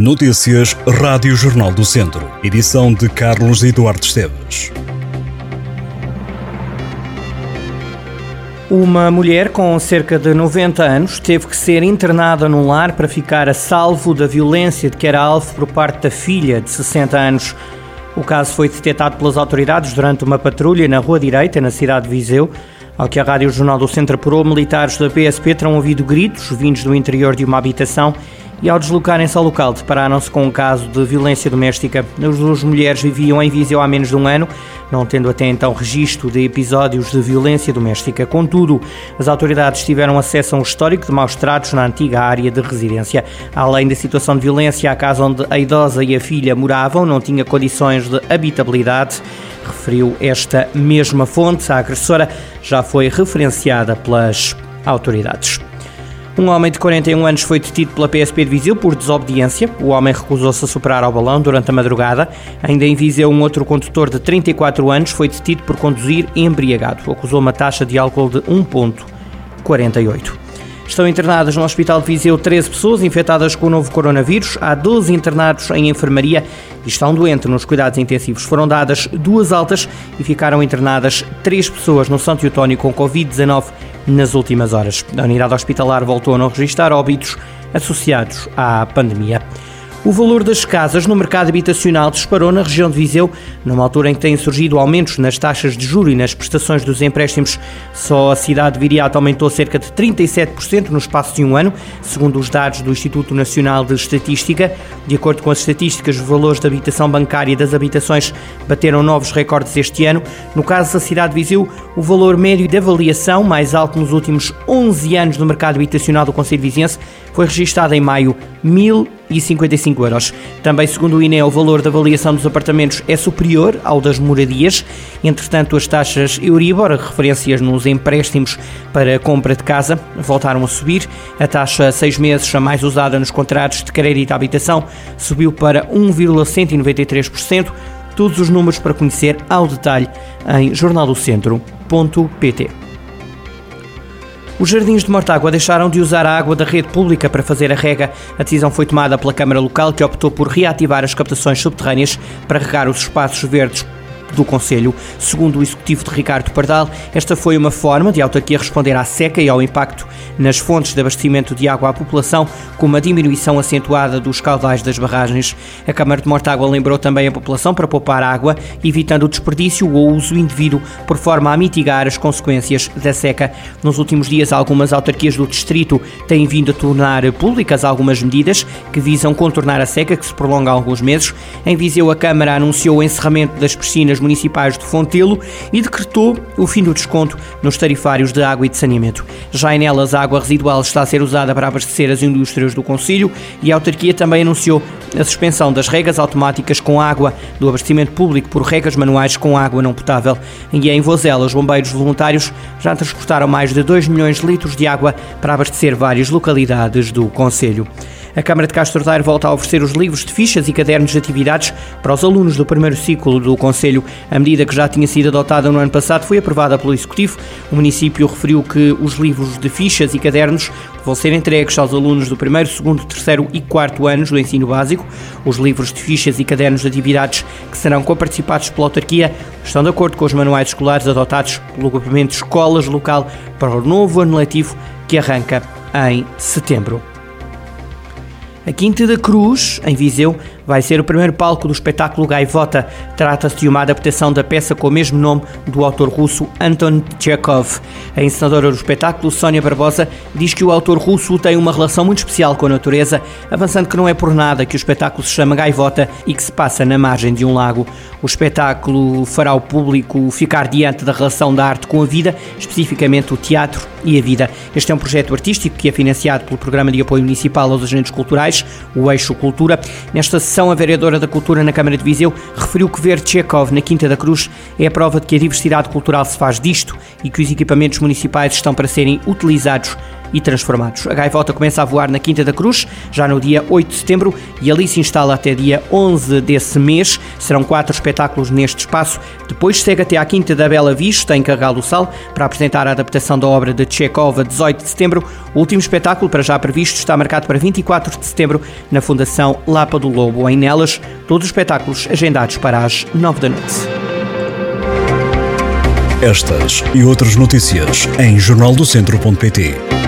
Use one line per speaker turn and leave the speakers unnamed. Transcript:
Notícias Rádio Jornal do Centro. Edição de Carlos Eduardo Esteves.
Uma mulher com cerca de 90 anos teve que ser internada num lar para ficar a salvo da violência de que era alvo por parte da filha de 60 anos. O caso foi detectado pelas autoridades durante uma patrulha na Rua Direita, na cidade de Viseu. Ao que a Rádio Jornal do Centro apurou, militares da PSP terão ouvido gritos vindos do interior de uma habitação e ao deslocarem-se ao local depararam-se com um caso de violência doméstica. As duas mulheres viviam em Viseu há menos de um ano, não tendo até então registro de episódios de violência doméstica. Contudo, as autoridades tiveram acesso a um histórico de maus tratos na antiga área de residência. Além da situação de violência, a casa onde a idosa e a filha moravam não tinha condições de habitabilidade. Referiu esta mesma fonte, a agressora já foi referenciada pelas autoridades. Um homem de 41 anos foi detido pela PSP de Viseu por desobediência. O homem recusou-se a superar ao balão durante a madrugada. Ainda em Viseu, um outro condutor de 34 anos foi detido por conduzir embriagado. Acusou uma taxa de álcool de 1,48. Estão internadas no Hospital de Viseu 13 pessoas infectadas com o novo coronavírus. Há 12 internados em enfermaria e estão doentes nos cuidados intensivos. Foram dadas duas altas e ficaram internadas três pessoas no Santo Eutónio com Covid-19 nas últimas horas. A unidade hospitalar voltou a não registrar óbitos associados à pandemia. O valor das casas no mercado habitacional disparou na região de Viseu, numa altura em que têm surgido aumentos nas taxas de juro e nas prestações dos empréstimos. Só a cidade de Viriato aumentou cerca de 37% no espaço de um ano, segundo os dados do Instituto Nacional de Estatística. De acordo com as estatísticas, os valores da habitação bancária e das habitações bateram novos recordes este ano. No caso da cidade de Viseu, o valor médio de avaliação, mais alto nos últimos 11 anos no mercado habitacional do Conselho Viziense, foi registado em maio 1.055 euros. Também, segundo o INE, o valor da avaliação dos apartamentos é superior ao das moradias. Entretanto, as taxas Euribor, referências nos empréstimos para a compra de casa, voltaram a subir. A taxa seis meses, a mais usada nos contratos de crédito à habitação, subiu para 1,193%. Todos os números para conhecer ao detalhe em jornaldocentro.pt. Os jardins de Mortágua deixaram de usar a água da rede pública para fazer a rega. A decisão foi tomada pela Câmara Local, que optou por reativar as captações subterrâneas para regar os espaços verdes do Conselho. Segundo o executivo de Ricardo Pardal, esta foi uma forma de autarquia responder à seca e ao impacto nas fontes de abastecimento de água à população, com uma diminuição acentuada dos caudais das barragens. A Câmara de Mortágua lembrou também a população para poupar água, evitando o desperdício ou uso indevido, por forma a mitigar as consequências da seca. Nos últimos dias, algumas autarquias do distrito têm vindo a tornar públicas algumas medidas que visam contornar a seca, que se prolonga há alguns meses. Em Viseu, a Câmara anunciou o encerramento das piscinas municipais de Fontelo e decretou o fim do desconto nos tarifários de água e de saneamento. Já em elas, a água residual está a ser usada para abastecer as indústrias do Conselho e a autarquia também anunciou a suspensão das regas automáticas com água do abastecimento público por regas manuais com água não potável. E em Vozela, os bombeiros voluntários já transportaram mais de 2 milhões de litros de água para abastecer várias localidades do Conselho. A Câmara de Castro Daire volta a oferecer os livros de fichas e cadernos de atividades para os alunos do primeiro ciclo do Conselho. A medida que já tinha sido adotada no ano passado foi aprovada pelo Executivo. O município referiu que os livros de fichas e cadernos vão ser entregues aos alunos do primeiro, segundo, terceiro e quarto anos do ensino básico. Os livros de fichas e cadernos de atividades que serão coparticipados pela autarquia estão de acordo com os manuais escolares adotados pelo Agrupamento Escolas Local para o novo ano letivo que arranca em setembro. A Quinta da Cruz, em Viseu, vai ser o primeiro palco do espetáculo Gaivota. Trata-se de uma adaptação da peça com o mesmo nome do autor russo Anton Chekhov. A encenadora do espetáculo, Sónia Barbosa, diz que o autor russo tem uma relação muito especial com a natureza, avançando que não é por nada que o espetáculo se chama Gaivota e que se passa na margem de um lago. O espetáculo fará o público ficar diante da relação da arte com a vida, especificamente o teatro e a vida. Este é um projeto artístico que é financiado pelo Programa de Apoio Municipal aos Agentes Culturais, o Eixo Cultura. Nesta a vereadora da Cultura na Câmara de Viseu referiu que ver Tchekov na Quinta da Cruz é a prova de que a diversidade cultural se faz disto e que os equipamentos municipais estão para serem utilizados e transformados. A gaivota começa a voar na Quinta da Cruz, já no dia 8 de setembro, e ali se instala até dia 11 desse mês. Serão quatro espetáculos neste espaço. Depois segue até à Quinta da Bela Vista, em Carral Sal, para apresentar a adaptação da obra de Chekhov a 18 de setembro. O último espetáculo, para já previsto, está marcado para 24 de setembro na Fundação Lapa do Lobo. Em Nelas, todos os espetáculos agendados para as 9 da noite.
Estas e outras notícias em jornaldocentro.pt.